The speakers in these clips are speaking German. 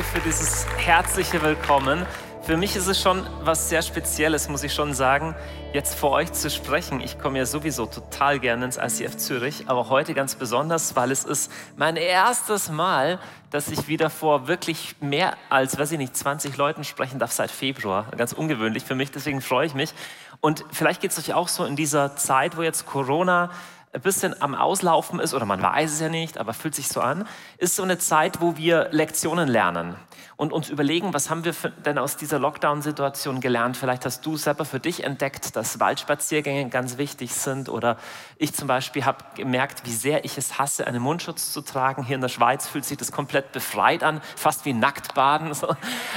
Danke für dieses herzliche Willkommen. Für mich ist es schon was sehr Spezielles, muss ich schon sagen, jetzt vor euch zu sprechen. Ich komme ja sowieso total gerne ins ICF Zürich, aber heute ganz besonders, weil es ist mein erstes Mal, dass ich wieder vor wirklich mehr als, weiß ich nicht, 20 Leuten sprechen darf seit Februar. Ganz ungewöhnlich für mich, deswegen freue ich mich. Und vielleicht geht es euch auch so in dieser Zeit, wo jetzt Corona ein bisschen am Auslaufen ist, oder man weiß es ja nicht, aber fühlt sich so an, ist so eine Zeit, wo wir Lektionen lernen und uns überlegen, was haben wir denn aus dieser Lockdown-Situation gelernt. Vielleicht hast du selber für dich entdeckt, dass Waldspaziergänge ganz wichtig sind oder ich zum Beispiel habe gemerkt, wie sehr ich es hasse, einen Mundschutz zu tragen. Hier in der Schweiz fühlt sich das komplett befreit an, fast wie Nacktbaden.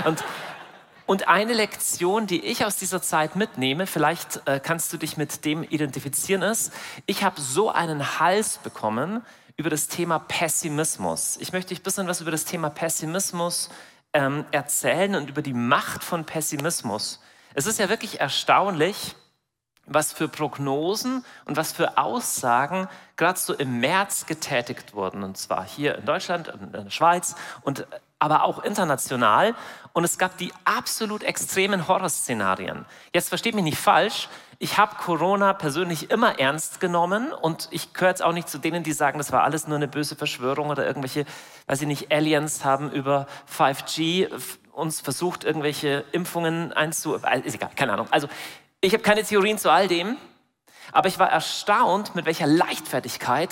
Und und eine Lektion, die ich aus dieser Zeit mitnehme, vielleicht äh, kannst du dich mit dem identifizieren, ist, ich habe so einen Hals bekommen über das Thema Pessimismus. Ich möchte dich ein bisschen was über das Thema Pessimismus ähm, erzählen und über die Macht von Pessimismus. Es ist ja wirklich erstaunlich, was für Prognosen und was für Aussagen gerade so im März getätigt wurden. Und zwar hier in Deutschland, in der Schweiz und aber auch international. Und es gab die absolut extremen Horrorszenarien. Jetzt versteht mich nicht falsch. Ich habe Corona persönlich immer ernst genommen und ich gehöre jetzt auch nicht zu denen, die sagen, das war alles nur eine böse Verschwörung oder irgendwelche, weiß ich nicht, Aliens haben über 5G uns versucht, irgendwelche Impfungen einzu... Äh, ist egal, keine Ahnung. Also ich habe keine Theorien zu all dem, aber ich war erstaunt, mit welcher Leichtfertigkeit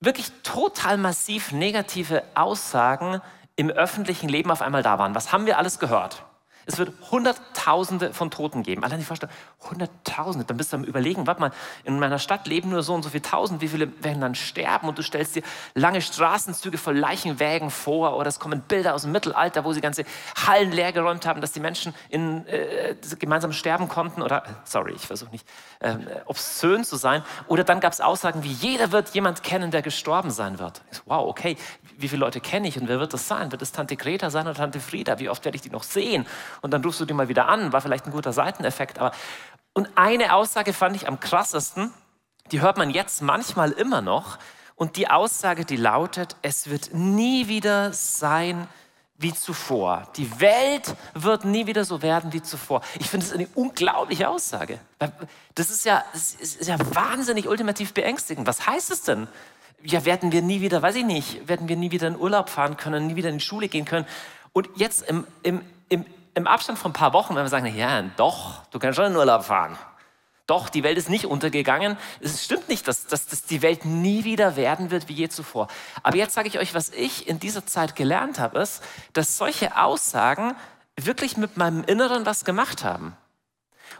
wirklich total massiv negative Aussagen im öffentlichen Leben auf einmal da waren. Was haben wir alles gehört? Es wird Hunderttausende von Toten geben. Allein die Vorstellung, Hunderttausende, dann bist du am Überlegen, warte mal, in meiner Stadt leben nur so und so viele Tausend, wie viele werden dann sterben? Und du stellst dir lange Straßenzüge voll Leichenwägen vor oder es kommen Bilder aus dem Mittelalter, wo sie ganze Hallen leergeräumt haben, dass die Menschen in, äh, gemeinsam sterben konnten oder, sorry, ich versuche nicht äh, obszön zu sein. Oder dann gab es Aussagen wie, jeder wird jemand kennen, der gestorben sein wird. Wow, okay, wie viele Leute kenne ich und wer wird das sein? Wird es Tante Greta sein oder Tante Frieda? Wie oft werde ich die noch sehen? Und dann rufst du die mal wieder an, war vielleicht ein guter Seiteneffekt. Aber und eine Aussage fand ich am krassesten, die hört man jetzt manchmal immer noch. Und die Aussage, die lautet, es wird nie wieder sein wie zuvor. Die Welt wird nie wieder so werden wie zuvor. Ich finde das eine unglaubliche Aussage. Das ist ja, das ist ja wahnsinnig ultimativ beängstigend. Was heißt es denn? ja, werden wir nie wieder, weiß ich nicht, werden wir nie wieder in Urlaub fahren können, nie wieder in die Schule gehen können. Und jetzt im, im, im, im Abstand von ein paar Wochen, wenn wir sagen, ja, doch, du kannst schon in Urlaub fahren. Doch, die Welt ist nicht untergegangen. Es stimmt nicht, dass, dass, dass die Welt nie wieder werden wird wie je zuvor. Aber jetzt sage ich euch, was ich in dieser Zeit gelernt habe, ist, dass solche Aussagen wirklich mit meinem Inneren was gemacht haben.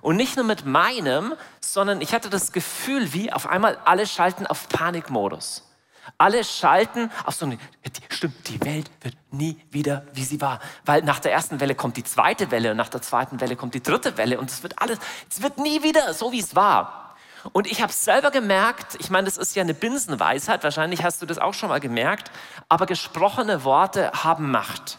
Und nicht nur mit meinem, sondern ich hatte das Gefühl, wie auf einmal alle schalten auf Panikmodus. Alle schalten auf so eine, stimmt, die Welt wird nie wieder, wie sie war. Weil nach der ersten Welle kommt die zweite Welle und nach der zweiten Welle kommt die dritte Welle und es wird alles, es wird nie wieder so, wie es war. Und ich habe selber gemerkt, ich meine, das ist ja eine Binsenweisheit, wahrscheinlich hast du das auch schon mal gemerkt, aber gesprochene Worte haben Macht.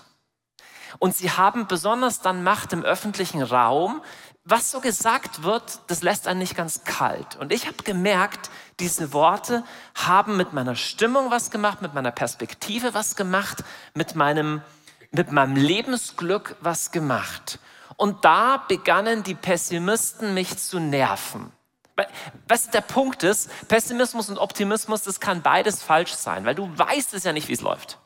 Und sie haben besonders dann Macht im öffentlichen Raum, was so gesagt wird, das lässt einen nicht ganz kalt. Und ich habe gemerkt, diese Worte haben mit meiner Stimmung was gemacht, mit meiner Perspektive was gemacht, mit meinem, mit meinem Lebensglück was gemacht. Und da begannen die Pessimisten mich zu nerven. Was der Punkt ist, Pessimismus und Optimismus, das kann beides falsch sein, weil du weißt es ja nicht, wie es läuft.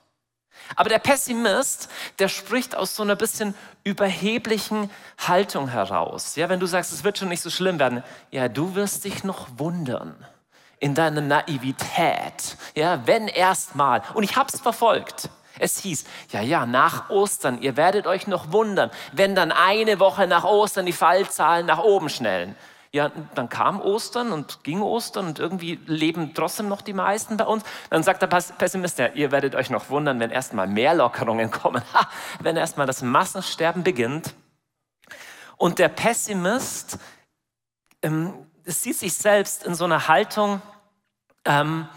Aber der Pessimist, der spricht aus so einer bisschen überheblichen Haltung heraus. Ja, wenn du sagst, es wird schon nicht so schlimm werden, ja, du wirst dich noch wundern in deiner Naivität. Ja, wenn erstmal. Und ich habe es verfolgt. Es hieß, ja, ja, nach Ostern, ihr werdet euch noch wundern, wenn dann eine Woche nach Ostern die Fallzahlen nach oben schnellen. Ja, dann kam Ostern und ging Ostern und irgendwie leben trotzdem noch die meisten bei uns. Dann sagt der Pessimist, ja, ihr werdet euch noch wundern, wenn erstmal mehr Lockerungen kommen, ha, wenn erstmal das Massensterben beginnt. Und der Pessimist ähm, sieht sich selbst in so einer Haltung, ähm,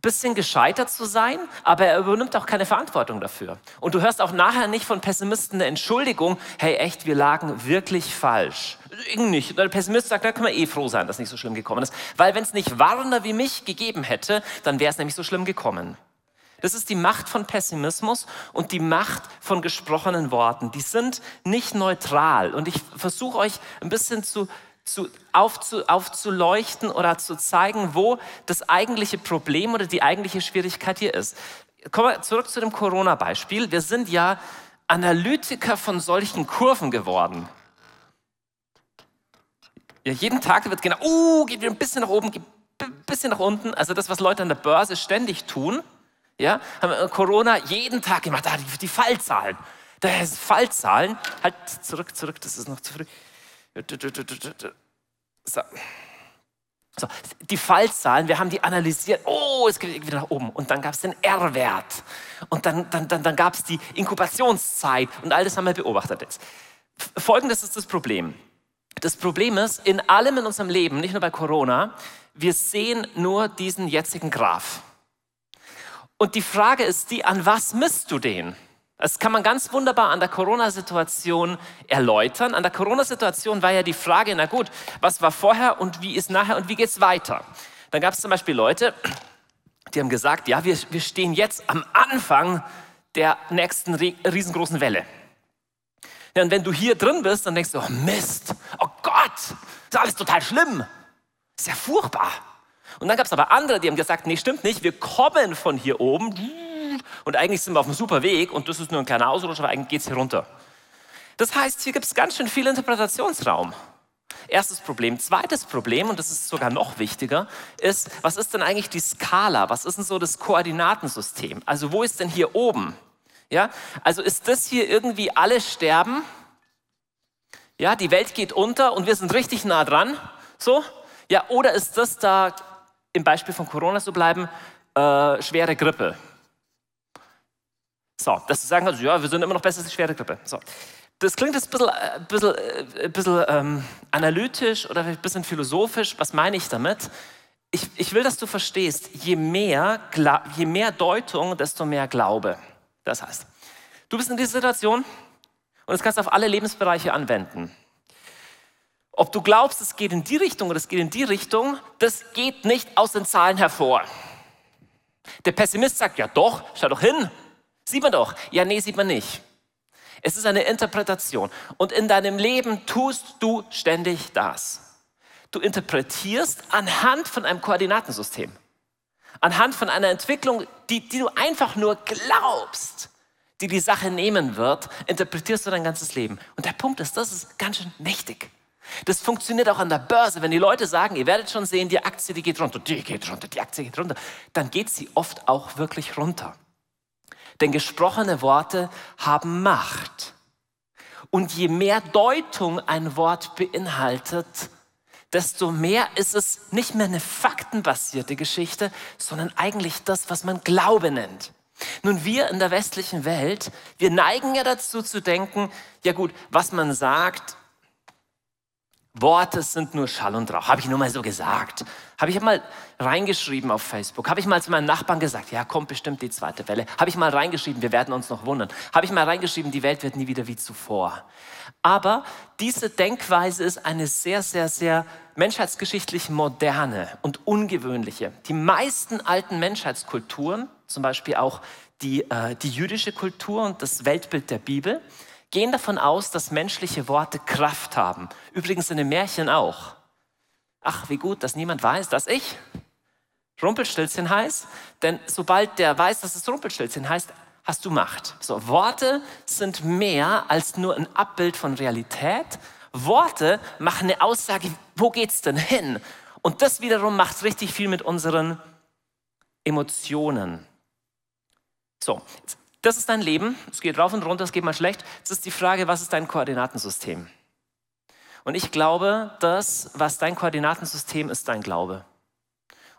bisschen gescheitert zu sein, aber er übernimmt auch keine Verantwortung dafür. Und du hörst auch nachher nicht von Pessimisten eine Entschuldigung, hey echt, wir lagen wirklich falsch. Irgendwie nicht. Der Pessimist sagt, da können wir eh froh sein, dass nicht so schlimm gekommen ist. Weil wenn es nicht Warner wie mich gegeben hätte, dann wäre es nämlich so schlimm gekommen. Das ist die Macht von Pessimismus und die Macht von gesprochenen Worten. Die sind nicht neutral. Und ich versuche euch ein bisschen zu, zu, aufzu, aufzuleuchten oder zu zeigen, wo das eigentliche Problem oder die eigentliche Schwierigkeit hier ist. Kommen wir zurück zu dem Corona-Beispiel. Wir sind ja Analytiker von solchen Kurven geworden. Ja, jeden Tag wird genau, uh, geht wieder ein bisschen nach oben, geht ein bisschen nach unten. Also das, was Leute an der Börse ständig tun, ja, haben Corona jeden Tag gemacht. Da, die, die Fallzahlen. Da ist Fallzahlen. Halt zurück, zurück, das ist noch zu früh. So. So, die Fallzahlen, wir haben die analysiert. Oh, es geht wieder nach oben. Und dann gab es den R-Wert. Und dann, dann, dann, dann gab es die Inkubationszeit. Und all das haben wir beobachtet jetzt. Folgendes ist das Problem. Das Problem ist, in allem in unserem Leben, nicht nur bei Corona, wir sehen nur diesen jetzigen Graph. Und die Frage ist die, an was misst du den? Das kann man ganz wunderbar an der Corona-Situation erläutern. An der Corona-Situation war ja die Frage, na gut, was war vorher und wie ist nachher und wie geht es weiter? Dann gab es zum Beispiel Leute, die haben gesagt, ja, wir, wir stehen jetzt am Anfang der nächsten riesengroßen Welle. Ja, und wenn du hier drin bist, dann denkst du, oh Mist, oh Gott, ist alles total schlimm. Ist ja furchtbar. Und dann gab es aber andere, die haben gesagt, nee, stimmt nicht, wir kommen von hier oben und eigentlich sind wir auf einem super Weg und das ist nur ein kleiner Ausrutscher, aber eigentlich geht es hier runter. Das heißt, hier gibt es ganz schön viel Interpretationsraum. Erstes Problem. Zweites Problem, und das ist sogar noch wichtiger, ist, was ist denn eigentlich die Skala? Was ist denn so das Koordinatensystem? Also wo ist denn hier oben? Ja, also ist das hier irgendwie alle sterben? Ja, die Welt geht unter und wir sind richtig nah dran. So? Ja, oder ist das da im Beispiel von Corona zu bleiben, äh, schwere Grippe. So, dass du sagen kannst, ja, wir sind immer noch besser als die schwere Grippe. So. Das klingt jetzt ein bisschen, ein äh, bisschen, ein äh, bisschen ähm, analytisch oder ein bisschen philosophisch. Was meine ich damit? Ich, ich will, dass du verstehst, je mehr, je mehr Deutung, desto mehr Glaube. Das heißt, du bist in dieser Situation und das kannst du auf alle Lebensbereiche anwenden. Ob du glaubst, es geht in die Richtung oder es geht in die Richtung, das geht nicht aus den Zahlen hervor. Der Pessimist sagt, ja doch, schau doch hin. Sieht man doch. Ja, nee, sieht man nicht. Es ist eine Interpretation. Und in deinem Leben tust du ständig das. Du interpretierst anhand von einem Koordinatensystem. Anhand von einer Entwicklung, die, die du einfach nur glaubst, die die Sache nehmen wird, interpretierst du dein ganzes Leben. Und der Punkt ist, das ist ganz schön mächtig. Das funktioniert auch an der Börse. Wenn die Leute sagen, ihr werdet schon sehen, die Aktie, die geht runter, die geht runter, die Aktie geht runter, dann geht sie oft auch wirklich runter. Denn gesprochene Worte haben Macht. Und je mehr Deutung ein Wort beinhaltet, desto mehr ist es nicht mehr eine faktenbasierte Geschichte, sondern eigentlich das, was man Glaube nennt. Nun, wir in der westlichen Welt, wir neigen ja dazu zu denken, ja gut, was man sagt, Worte sind nur Schall und Rauch. Habe ich nur mal so gesagt. Habe ich mal reingeschrieben auf Facebook. Habe ich mal zu meinen Nachbarn gesagt, ja, kommt bestimmt die zweite Welle. Habe ich mal reingeschrieben, wir werden uns noch wundern. Habe ich mal reingeschrieben, die Welt wird nie wieder wie zuvor. Aber diese Denkweise ist eine sehr, sehr, sehr menschheitsgeschichtlich moderne und ungewöhnliche. Die meisten alten Menschheitskulturen, zum Beispiel auch die, äh, die jüdische Kultur und das Weltbild der Bibel, gehen davon aus, dass menschliche Worte Kraft haben. Übrigens in den Märchen auch. Ach, wie gut, dass niemand weiß, dass ich Rumpelstilzchen heiß. Denn sobald der weiß, dass es Rumpelstilzchen heißt, hast du Macht. So, Worte sind mehr als nur ein Abbild von Realität. Worte machen eine Aussage, wo geht's denn hin? Und das wiederum macht richtig viel mit unseren Emotionen. So, das ist dein Leben, es geht rauf und runter, es geht mal schlecht. Jetzt ist die Frage, was ist dein Koordinatensystem? Und ich glaube, das, was dein Koordinatensystem ist, dein Glaube.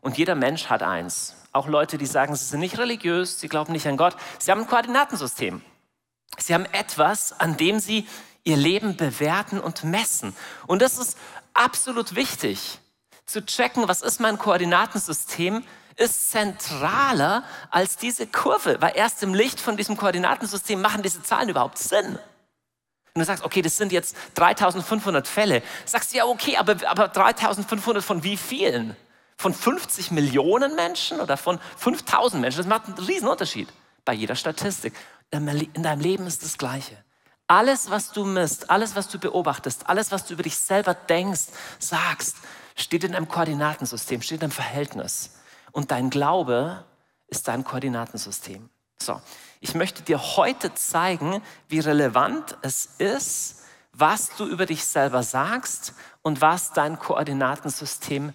Und jeder Mensch hat eins. Auch Leute, die sagen, sie sind nicht religiös, sie glauben nicht an Gott. Sie haben ein Koordinatensystem. Sie haben etwas, an dem sie ihr Leben bewerten und messen. Und das ist absolut wichtig, zu checken, was ist mein Koordinatensystem, ist zentraler als diese Kurve, weil erst im Licht von diesem Koordinatensystem machen diese Zahlen überhaupt Sinn. Und du sagst, okay, das sind jetzt 3500 Fälle. Sagst du, ja, okay, aber, aber 3500 von wie vielen? Von 50 Millionen Menschen oder von 5000 Menschen? Das macht einen riesen Unterschied bei jeder Statistik. In deinem Leben ist das Gleiche. Alles, was du misst, alles, was du beobachtest, alles, was du über dich selber denkst, sagst, steht in einem Koordinatensystem, steht in einem Verhältnis. Und dein Glaube ist dein Koordinatensystem. So, ich möchte dir heute zeigen, wie relevant es ist, was du über dich selber sagst und was dein Koordinatensystem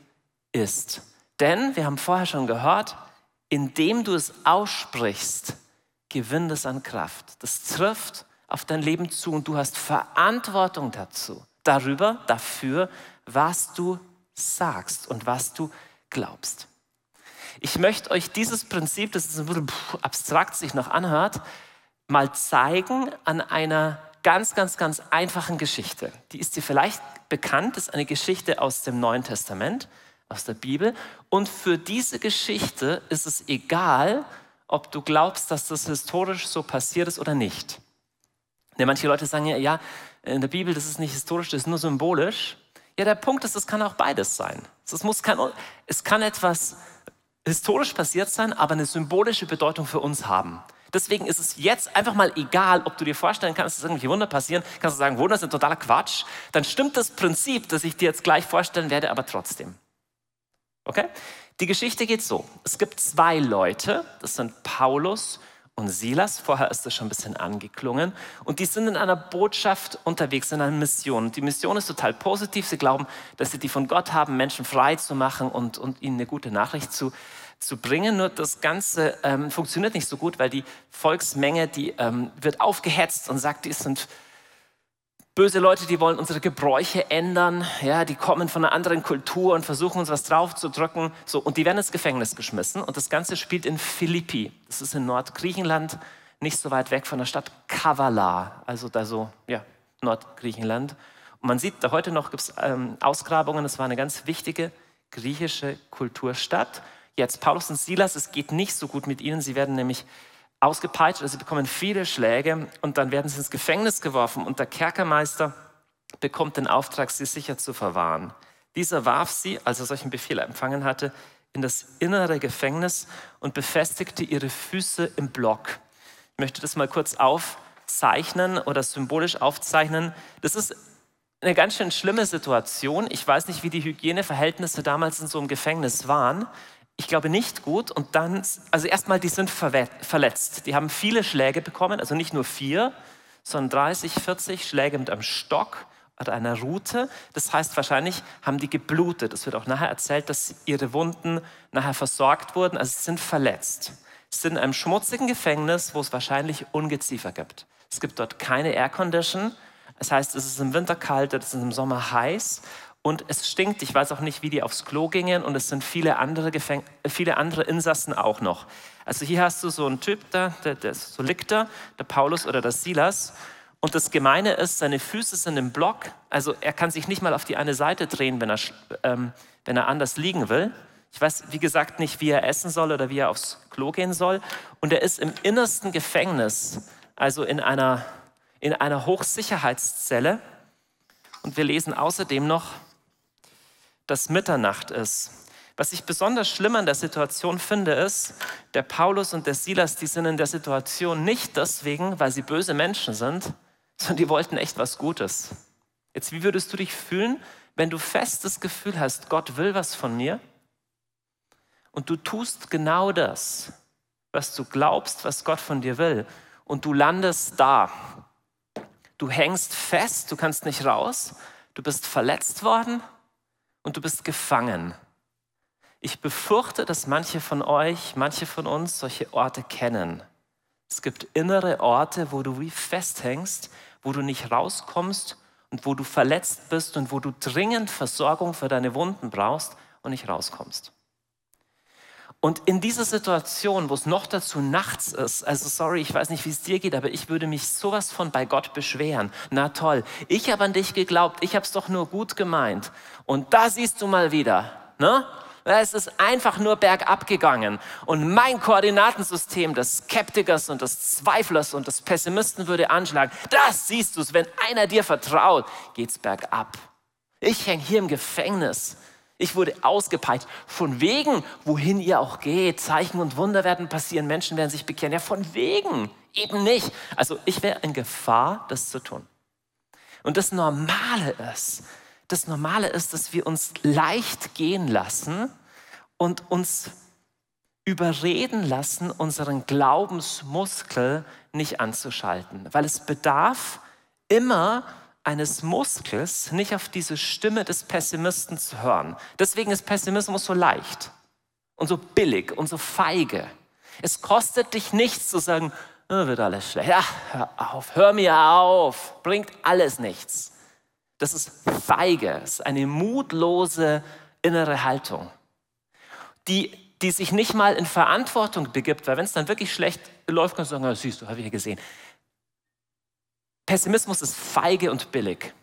ist. Denn wir haben vorher schon gehört, indem du es aussprichst, gewinnt es an Kraft. Das trifft auf dein Leben zu und du hast Verantwortung dazu, darüber, dafür, was du sagst und was du glaubst. Ich möchte euch dieses Prinzip, das ist ein bisschen abstrakt sich noch anhört, mal zeigen an einer ganz, ganz, ganz einfachen Geschichte. Die ist dir vielleicht bekannt, das ist eine Geschichte aus dem Neuen Testament, aus der Bibel. Und für diese Geschichte ist es egal, ob du glaubst, dass das historisch so passiert ist oder nicht. Ja, manche Leute sagen ja, ja, in der Bibel, das ist nicht historisch, das ist nur symbolisch. Ja, der Punkt ist, es kann auch beides sein. Es, muss kein, es kann etwas historisch passiert sein, aber eine symbolische Bedeutung für uns haben. Deswegen ist es jetzt einfach mal egal, ob du dir vorstellen kannst, dass irgendwelche Wunder passieren. Kannst du sagen, Wunder sind totaler Quatsch. Dann stimmt das Prinzip, das ich dir jetzt gleich vorstellen werde, aber trotzdem. Okay? Die Geschichte geht so. Es gibt zwei Leute, das sind Paulus und Silas. Vorher ist das schon ein bisschen angeklungen. Und die sind in einer Botschaft unterwegs, in einer Mission. Und die Mission ist total positiv. Sie glauben, dass sie die von Gott haben, Menschen frei zu machen und, und ihnen eine gute Nachricht zu, zu bringen. Nur das Ganze ähm, funktioniert nicht so gut, weil die Volksmenge, die ähm, wird aufgehetzt und sagt, die sind böse Leute, die wollen unsere Gebräuche ändern, ja, die kommen von einer anderen Kultur und versuchen uns was draufzudrücken, so und die werden ins Gefängnis geschmissen und das Ganze spielt in Philippi. Das ist in Nordgriechenland, nicht so weit weg von der Stadt Kavala, also da so, ja, Nordgriechenland. Und man sieht, da heute noch gibt es ähm, Ausgrabungen, es war eine ganz wichtige griechische Kulturstadt. Jetzt Paulus und Silas, es geht nicht so gut mit ihnen, sie werden nämlich ausgepeitscht, also sie bekommen viele Schläge und dann werden sie ins Gefängnis geworfen und der Kerkermeister bekommt den Auftrag, sie sicher zu verwahren. Dieser warf sie, als er solchen Befehl empfangen hatte, in das innere Gefängnis und befestigte ihre Füße im Block. Ich möchte das mal kurz aufzeichnen oder symbolisch aufzeichnen. Das ist eine ganz schön schlimme Situation. Ich weiß nicht, wie die Hygieneverhältnisse damals in so einem Gefängnis waren ich glaube nicht gut. Und dann, also erstmal, die sind verletzt. Die haben viele Schläge bekommen, also nicht nur vier, sondern 30, 40 Schläge mit einem Stock oder einer Rute. Das heißt, wahrscheinlich haben die geblutet. Es wird auch nachher erzählt, dass ihre Wunden nachher versorgt wurden. Also sie sind verletzt. Sie sind in einem schmutzigen Gefängnis, wo es wahrscheinlich Ungeziefer gibt. Es gibt dort keine Aircondition. Das heißt, es ist im Winter kalt, es ist im Sommer heiß und es stinkt. Ich weiß auch nicht, wie die aufs Klo gingen und es sind viele andere, Gefäng viele andere Insassen auch noch. Also hier hast du so einen Typ, da, der, der so liegt da, der Paulus oder der Silas. Und das Gemeine ist, seine Füße sind im Block. Also er kann sich nicht mal auf die eine Seite drehen, wenn er, ähm, wenn er anders liegen will. Ich weiß, wie gesagt, nicht, wie er essen soll oder wie er aufs Klo gehen soll. Und er ist im innersten Gefängnis, also in einer, in einer Hochsicherheitszelle. Und wir lesen außerdem noch, dass Mitternacht ist. Was ich besonders schlimm an der Situation finde, ist, der Paulus und der Silas, die sind in der Situation nicht deswegen, weil sie böse Menschen sind, sondern die wollten echt was Gutes. Jetzt, wie würdest du dich fühlen, wenn du festes Gefühl hast, Gott will was von mir und du tust genau das, was du glaubst, was Gott von dir will und du landest da. Du hängst fest, du kannst nicht raus, du bist verletzt worden und du bist gefangen. Ich befürchte, dass manche von euch, manche von uns solche Orte kennen. Es gibt innere Orte, wo du wie festhängst, wo du nicht rauskommst und wo du verletzt bist und wo du dringend Versorgung für deine Wunden brauchst und nicht rauskommst. Und in dieser Situation, wo es noch dazu nachts ist, also sorry, ich weiß nicht, wie es dir geht, aber ich würde mich sowas von bei Gott beschweren. Na toll, ich habe an dich geglaubt, ich habe es doch nur gut gemeint. Und da siehst du mal wieder, ne? Es ist einfach nur bergab gegangen. Und mein Koordinatensystem des Skeptikers und des Zweiflers und des Pessimisten würde anschlagen. Das siehst du wenn einer dir vertraut, geht's bergab. Ich hänge hier im Gefängnis. Ich wurde ausgepeitscht. Von wegen, wohin ihr auch geht, Zeichen und Wunder werden passieren, Menschen werden sich bekehren. Ja, von wegen, eben nicht. Also ich wäre in Gefahr, das zu tun. Und das Normale ist, das Normale ist, dass wir uns leicht gehen lassen und uns überreden lassen, unseren Glaubensmuskel nicht anzuschalten, weil es bedarf immer eines Muskels, nicht auf diese Stimme des Pessimisten zu hören. Deswegen ist Pessimismus so leicht und so billig und so feige. Es kostet dich nichts zu sagen, oh, wird alles schlecht. Ja, hör auf, hör mir auf, bringt alles nichts. Das ist feige, es ist eine mutlose innere Haltung, die, die sich nicht mal in Verantwortung begibt, weil wenn es dann wirklich schlecht läuft, kannst du sagen, oh, siehst du, habe ich ja gesehen. Pessimismus ist feige und billig.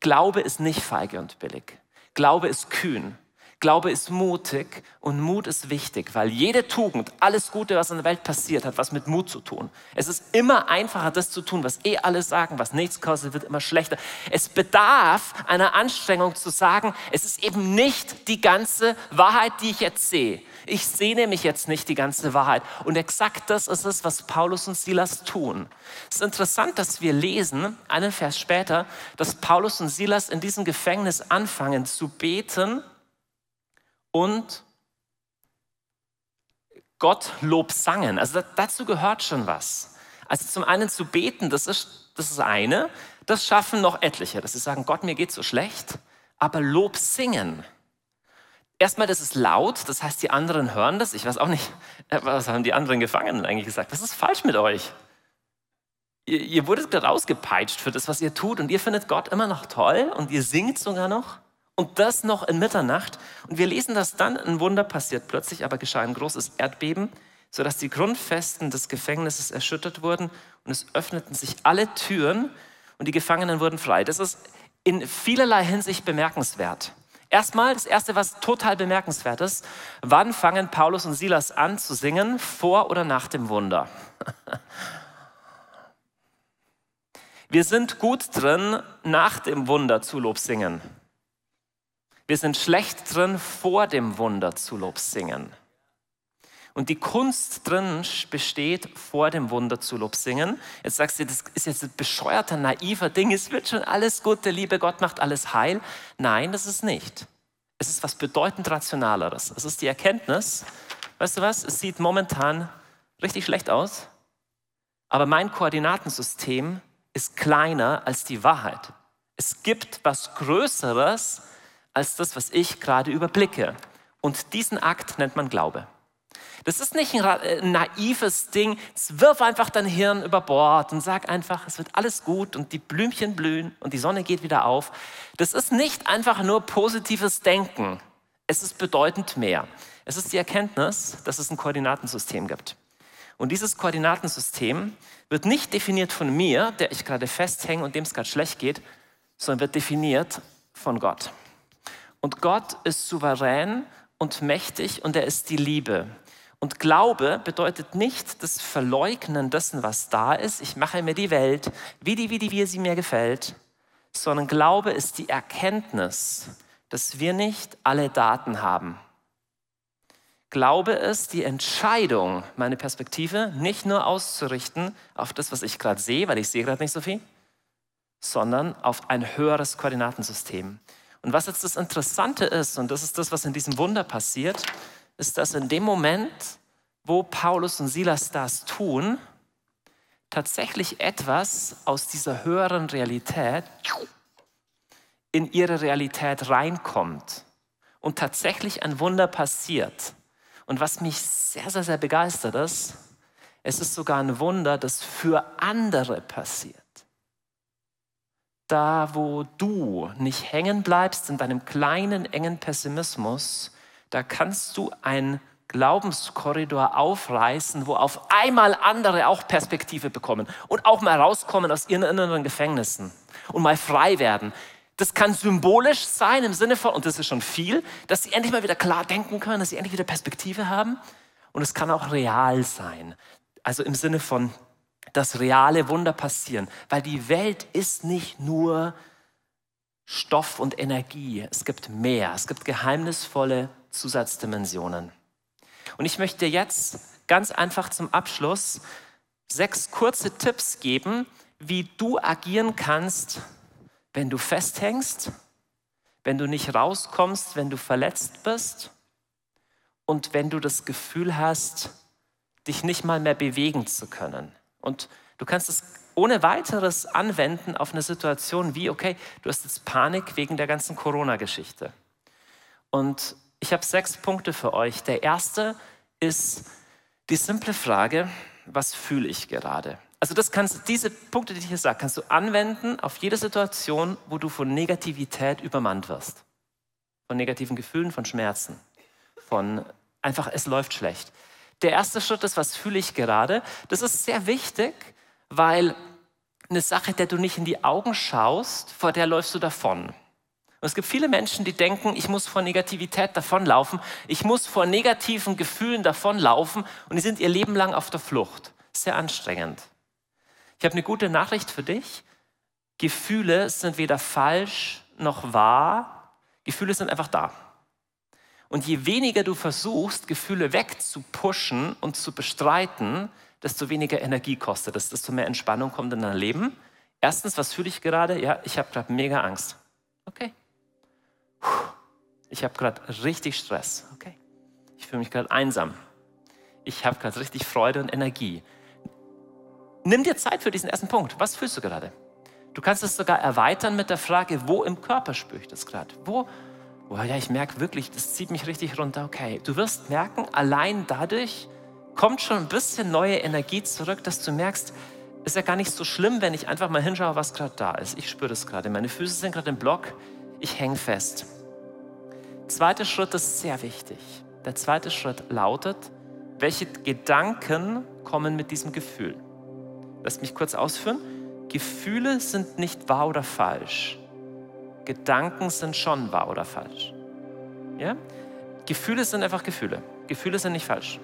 Glaube ist nicht feige und billig. Glaube ist kühn. Glaube ist mutig und Mut ist wichtig, weil jede Tugend, alles Gute, was in der Welt passiert, hat was mit Mut zu tun. Es ist immer einfacher, das zu tun, was eh alle sagen, was nichts kostet, wird immer schlechter. Es bedarf einer Anstrengung zu sagen, es ist eben nicht die ganze Wahrheit, die ich jetzt sehe. Ich sehe nämlich jetzt nicht die ganze Wahrheit. Und exakt das ist es, was Paulus und Silas tun. Es ist interessant, dass wir lesen, einen Vers später, dass Paulus und Silas in diesem Gefängnis anfangen zu beten und Gott Lob sangen. Also dazu gehört schon was. Also zum einen zu beten, das ist das ist eine. Das schaffen noch etliche, dass sie sagen, Gott, mir geht so schlecht. Aber Lob singen. Erstmal, das ist laut, das heißt, die anderen hören das. Ich weiß auch nicht, äh, was haben die anderen Gefangenen eigentlich gesagt? Was ist falsch mit euch? Ihr, ihr wurdet gerade rausgepeitscht für das, was ihr tut und ihr findet Gott immer noch toll und ihr singt sogar noch. Und das noch in Mitternacht. Und wir lesen, dass dann ein Wunder passiert. Plötzlich aber geschah ein großes Erdbeben, sodass die Grundfesten des Gefängnisses erschüttert wurden und es öffneten sich alle Türen und die Gefangenen wurden frei. Das ist in vielerlei Hinsicht bemerkenswert. Erstmal, das Erste, was total bemerkenswert ist, wann fangen Paulus und Silas an zu singen, vor oder nach dem Wunder? Wir sind gut drin, nach dem Wunder zu Lob singen. Wir sind schlecht drin, vor dem Wunder zu Lob singen. Und die Kunst drin besteht, vor dem Wunder zu Lob singen. Jetzt sagst du, das ist jetzt ein bescheuerter, naiver Ding, es wird schon alles gut, der liebe Gott macht alles heil. Nein, das ist nicht. Es ist was bedeutend Rationaleres. Es ist die Erkenntnis, weißt du was, es sieht momentan richtig schlecht aus, aber mein Koordinatensystem ist kleiner als die Wahrheit. Es gibt was Größeres als das, was ich gerade überblicke. Und diesen Akt nennt man Glaube. Das ist nicht ein äh, naives Ding, wirf einfach dein Hirn über Bord und sag einfach, es wird alles gut und die Blümchen blühen und die Sonne geht wieder auf. Das ist nicht einfach nur positives Denken. Es ist bedeutend mehr. Es ist die Erkenntnis, dass es ein Koordinatensystem gibt. Und dieses Koordinatensystem wird nicht definiert von mir, der ich gerade festhänge und dem es gerade schlecht geht, sondern wird definiert von Gott. Und Gott ist souverän und mächtig und er ist die Liebe. Und Glaube bedeutet nicht das Verleugnen dessen, was da ist. Ich mache mir die Welt, wie die, wie die, wie sie mir gefällt. Sondern Glaube ist die Erkenntnis, dass wir nicht alle Daten haben. Glaube ist die Entscheidung, meine Perspektive nicht nur auszurichten auf das, was ich gerade sehe, weil ich sehe gerade nicht so viel, sondern auf ein höheres Koordinatensystem. Und was jetzt das Interessante ist, und das ist das, was in diesem Wunder passiert, ist, dass in dem Moment, wo Paulus und Silas das tun, tatsächlich etwas aus dieser höheren Realität in ihre Realität reinkommt und tatsächlich ein Wunder passiert. Und was mich sehr, sehr, sehr begeistert ist, es ist sogar ein Wunder, das für andere passiert da, wo du nicht hängen bleibst in deinem kleinen, engen Pessimismus, da kannst du ein Glaubenskorridor aufreißen, wo auf einmal andere auch Perspektive bekommen und auch mal rauskommen aus ihren inneren Gefängnissen und mal frei werden. Das kann symbolisch sein im Sinne von, und das ist schon viel, dass sie endlich mal wieder klar denken können, dass sie endlich wieder Perspektive haben. Und es kann auch real sein. Also im Sinne von, dass reale Wunder passieren, weil die Welt ist nicht nur Stoff und Energie. Es gibt mehr. Es gibt geheimnisvolle Zusatzdimensionen. Und ich möchte jetzt ganz einfach zum Abschluss sechs kurze Tipps geben, wie du agieren kannst, wenn du festhängst, wenn du nicht rauskommst, wenn du verletzt bist und wenn du das Gefühl hast, dich nicht mal mehr bewegen zu können. Und du kannst es ohne weiteres anwenden auf eine Situation wie, okay, du hast jetzt Panik wegen der ganzen Corona-Geschichte. Und ich habe sechs Punkte für euch. Der erste ist die simple Frage, was fühle ich gerade? Also das kannst, diese Punkte, die ich hier sage, kannst du anwenden auf jede Situation, wo du von Negativität übermannt wirst. Von negativen Gefühlen, von Schmerzen, von einfach, es läuft schlecht. Der erste Schritt ist, was fühle ich gerade? Das ist sehr wichtig, weil eine Sache, der du nicht in die Augen schaust, vor der läufst du davon. Und es gibt viele Menschen, die denken, ich muss vor Negativität davonlaufen, ich muss vor negativen Gefühlen davonlaufen und die sind ihr Leben lang auf der Flucht. Sehr anstrengend. Ich habe eine gute Nachricht für dich. Gefühle sind weder falsch noch wahr. Gefühle sind einfach da. Und je weniger du versuchst, Gefühle wegzupushen und zu bestreiten, desto weniger Energie kostet es, desto mehr Entspannung kommt in dein Leben. Erstens, was fühle ich gerade? Ja, ich habe gerade mega Angst. Okay. Ich habe gerade richtig Stress. Okay. Ich fühle mich gerade einsam. Ich habe gerade richtig Freude und Energie. Nimm dir Zeit für diesen ersten Punkt. Was fühlst du gerade? Du kannst es sogar erweitern mit der Frage, wo im Körper spüre ich das gerade? Wo, oh ja, ich merke wirklich, das zieht mich richtig runter. Okay, du wirst merken, allein dadurch, kommt schon ein bisschen neue Energie zurück, dass du merkst, ist ja gar nicht so schlimm, wenn ich einfach mal hinschaue, was gerade da ist. Ich spüre das gerade. Meine Füße sind gerade im Block. Ich hänge fest. Zweiter Schritt ist sehr wichtig. Der zweite Schritt lautet, welche Gedanken kommen mit diesem Gefühl? Lass mich kurz ausführen. Gefühle sind nicht wahr oder falsch. Gedanken sind schon wahr oder falsch. Ja? Gefühle sind einfach Gefühle. Gefühle sind nicht falsch.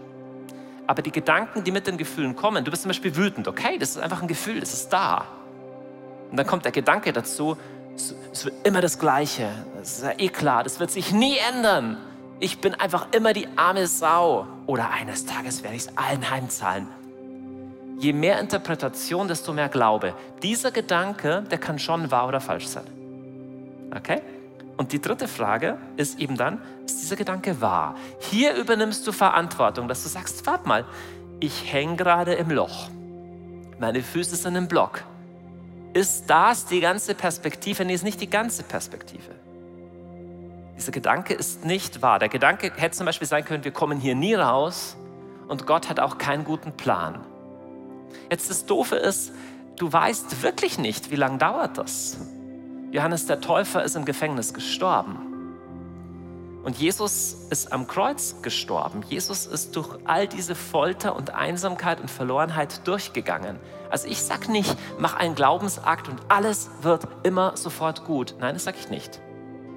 Aber die Gedanken, die mit den Gefühlen kommen, du bist zum Beispiel wütend, okay, das ist einfach ein Gefühl, das ist da. Und dann kommt der Gedanke dazu, es wird immer das Gleiche. Das ist ja eh klar, das wird sich nie ändern. Ich bin einfach immer die arme Sau. Oder eines Tages werde ich es allen heimzahlen. Je mehr Interpretation, desto mehr Glaube. Dieser Gedanke, der kann schon wahr oder falsch sein. Okay? Und die dritte Frage ist eben dann, ist dieser Gedanke wahr? Hier übernimmst du Verantwortung, dass du sagst, warte mal, ich hänge gerade im Loch. Meine Füße sind im Block. Ist das die ganze Perspektive? Nee, ist nicht die ganze Perspektive. Dieser Gedanke ist nicht wahr. Der Gedanke hätte zum Beispiel sein können, wir kommen hier nie raus und Gott hat auch keinen guten Plan. Jetzt das Doofe ist, du weißt wirklich nicht, wie lange dauert das. Johannes der Täufer ist im Gefängnis gestorben. Und Jesus ist am Kreuz gestorben. Jesus ist durch all diese Folter und Einsamkeit und Verlorenheit durchgegangen. Also ich sage nicht, mach einen Glaubensakt und alles wird immer sofort gut. Nein, das sage ich nicht.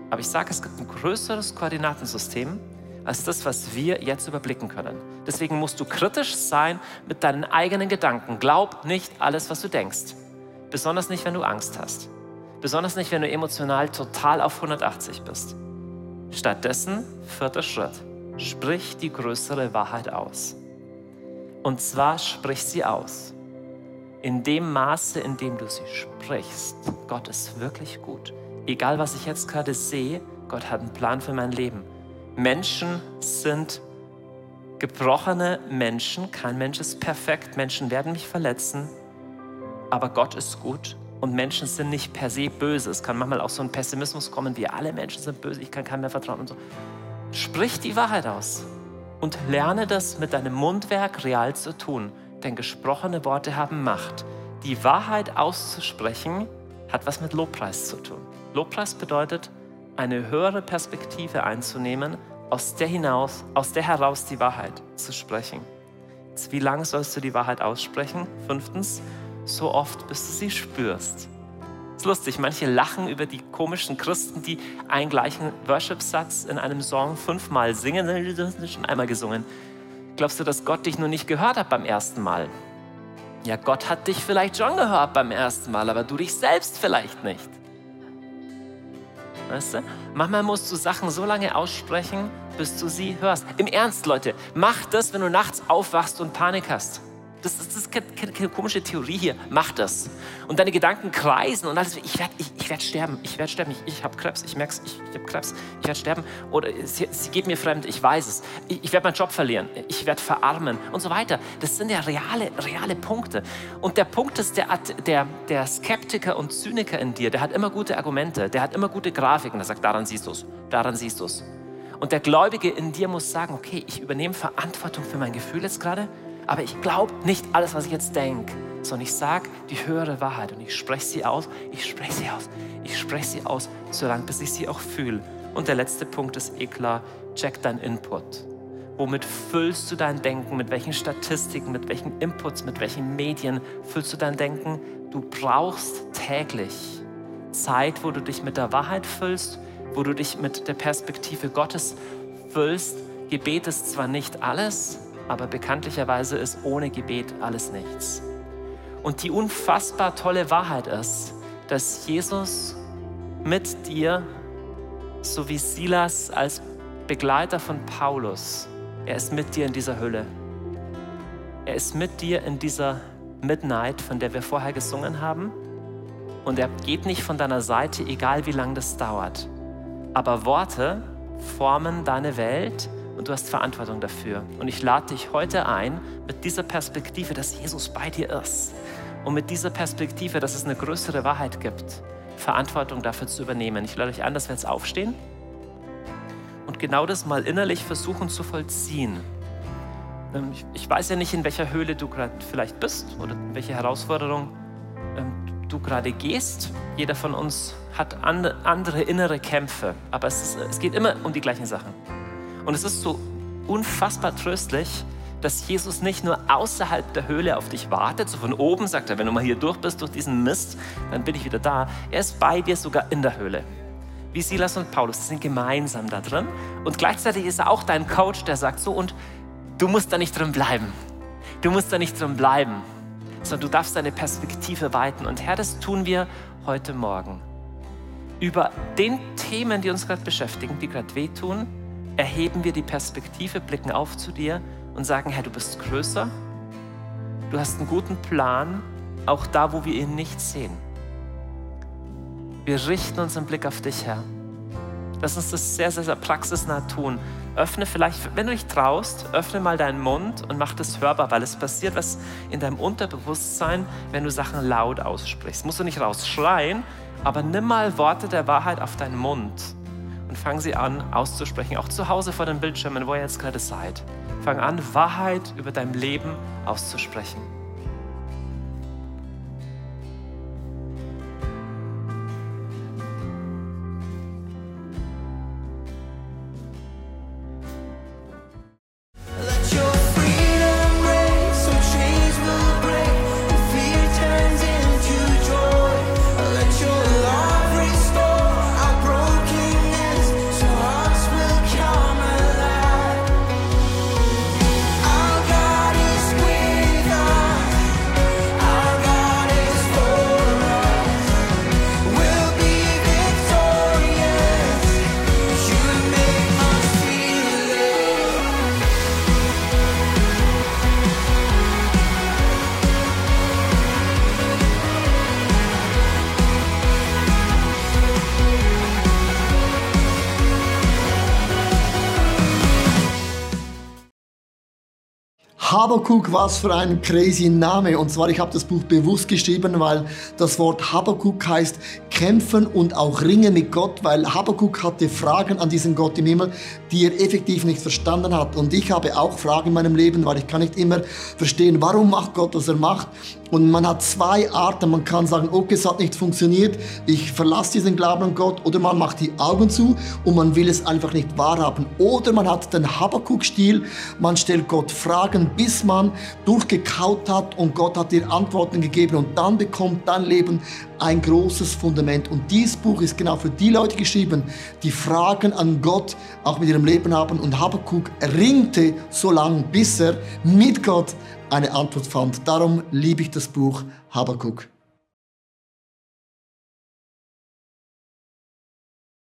Aber ich sage, es gibt ein größeres Koordinatensystem als das, was wir jetzt überblicken können. Deswegen musst du kritisch sein mit deinen eigenen Gedanken. Glaub nicht alles, was du denkst. Besonders nicht, wenn du Angst hast. Besonders nicht, wenn du emotional total auf 180 bist. Stattdessen, vierter Schritt, sprich die größere Wahrheit aus. Und zwar sprich sie aus. In dem Maße, in dem du sie sprichst. Gott ist wirklich gut. Egal, was ich jetzt gerade sehe, Gott hat einen Plan für mein Leben. Menschen sind gebrochene Menschen. Kein Mensch ist perfekt. Menschen werden mich verletzen. Aber Gott ist gut und Menschen sind nicht per se böse. Es kann manchmal auch so ein Pessimismus kommen, wie alle Menschen sind böse, ich kann keinem mehr vertrauen und so. Sprich die Wahrheit aus und lerne das mit deinem Mundwerk real zu tun. Denn gesprochene Worte haben Macht. Die Wahrheit auszusprechen hat was mit Lobpreis zu tun. Lobpreis bedeutet, eine höhere Perspektive einzunehmen, aus der hinaus, aus der heraus die Wahrheit zu sprechen. Jetzt, wie lange sollst du die Wahrheit aussprechen? Fünftens, so oft, bis du sie spürst. ist lustig, manche lachen über die komischen Christen, die einen gleichen Worship-Satz in einem Song fünfmal singen, du hast schon einmal gesungen. Glaubst du, dass Gott dich nur nicht gehört hat beim ersten Mal? Ja, Gott hat dich vielleicht schon gehört beim ersten Mal, aber du dich selbst vielleicht nicht. Weißt du? Manchmal musst du Sachen so lange aussprechen, bis du sie hörst. Im Ernst, Leute, mach das, wenn du nachts aufwachst und Panik hast. Das, das ist keine, keine, keine, komische Theorie hier. Mach das. Und deine Gedanken kreisen und alles. Ich werde ich, ich werd sterben. Ich werde sterben. Ich, ich habe Krebs. Ich merke es. Ich, ich habe Krebs. Ich werde sterben. Oder sie, sie geht mir fremd. Ich weiß es. Ich, ich werde meinen Job verlieren. Ich werde verarmen und so weiter. Das sind ja reale, reale Punkte. Und der Punkt ist, der, der, der Skeptiker und Zyniker in dir, der hat immer gute Argumente. Der hat immer gute Grafiken. Der sagt, daran siehst du es. Daran siehst du es. Und der Gläubige in dir muss sagen, okay, ich übernehme Verantwortung für mein Gefühl jetzt gerade aber ich glaube nicht alles, was ich jetzt denke, sondern ich sage die höhere Wahrheit und ich spreche sie aus, ich spreche sie aus, ich spreche sie aus, solange bis ich sie auch fühle. Und der letzte Punkt ist eh klar, check dein Input. Womit füllst du dein Denken? Mit welchen Statistiken, mit welchen Inputs, mit welchen Medien füllst du dein Denken? Du brauchst täglich Zeit, wo du dich mit der Wahrheit füllst, wo du dich mit der Perspektive Gottes füllst. Gebet ist zwar nicht alles, aber bekanntlicherweise ist ohne Gebet alles nichts. Und die unfassbar tolle Wahrheit ist, dass Jesus mit dir, so wie Silas als Begleiter von Paulus, er ist mit dir in dieser Hölle. Er ist mit dir in dieser Midnight, von der wir vorher gesungen haben. Und er geht nicht von deiner Seite, egal wie lange das dauert. Aber Worte formen deine Welt und du hast Verantwortung dafür. Und ich lade dich heute ein mit dieser Perspektive, dass Jesus bei dir ist und mit dieser Perspektive, dass es eine größere Wahrheit gibt, Verantwortung dafür zu übernehmen. Ich lade euch ein, dass wir jetzt aufstehen und genau das mal innerlich versuchen zu vollziehen. Ähm, ich weiß ja nicht, in welcher Höhle du gerade vielleicht bist oder welche Herausforderung ähm, du gerade gehst. Jeder von uns hat andere innere Kämpfe, aber es, ist, es geht immer um die gleichen Sachen. Und es ist so unfassbar tröstlich, dass Jesus nicht nur außerhalb der Höhle auf dich wartet, so von oben sagt er, wenn du mal hier durch bist, durch diesen Mist, dann bin ich wieder da. Er ist bei dir sogar in der Höhle. Wie Silas und Paulus, die sind gemeinsam da drin. Und gleichzeitig ist er auch dein Coach, der sagt so, und du musst da nicht drin bleiben. Du musst da nicht drin bleiben, sondern du darfst deine Perspektive weiten. Und Herr, das tun wir heute Morgen. Über den Themen, die uns gerade beschäftigen, die gerade wehtun, erheben wir die Perspektive, blicken auf zu dir und sagen, Herr, du bist größer, du hast einen guten Plan, auch da, wo wir ihn nicht sehen. Wir richten unseren Blick auf dich, Herr. Lass uns das sehr, sehr, sehr praxisnah tun. Öffne vielleicht, wenn du dich traust, öffne mal deinen Mund und mach das hörbar, weil es passiert was in deinem Unterbewusstsein, wenn du Sachen laut aussprichst. Musst du nicht rausschreien, aber nimm mal Worte der Wahrheit auf deinen Mund und fang sie an auszusprechen, auch zu Hause vor den Bildschirmen, wo ihr jetzt gerade seid. Fang an, Wahrheit über dein Leben auszusprechen. Habakuk, was für ein crazy Name. Und zwar, ich habe das Buch bewusst geschrieben, weil das Wort Habakuk heißt kämpfen und auch ringen mit Gott, weil Habakuk hatte Fragen an diesen Gott im Himmel, die er effektiv nicht verstanden hat. Und ich habe auch Fragen in meinem Leben, weil ich kann nicht immer verstehen, warum macht Gott, was er macht. Und man hat zwei Arten. Man kann sagen, okay, es hat nicht funktioniert, ich verlasse diesen Glauben an Gott. Oder man macht die Augen zu und man will es einfach nicht wahrhaben. Oder man hat den Habakuk-Stil, man stellt Gott Fragen, bis man durchgekaut hat und Gott hat dir Antworten gegeben. Und dann bekommt dein Leben ein großes Fundament. Und dieses Buch ist genau für die Leute geschrieben, die Fragen an Gott auch mit ihrem Leben haben. Und Habakuk ringte so lange, bis er mit Gott eine Antwort fand. Darum liebe ich das Buch Habakuk.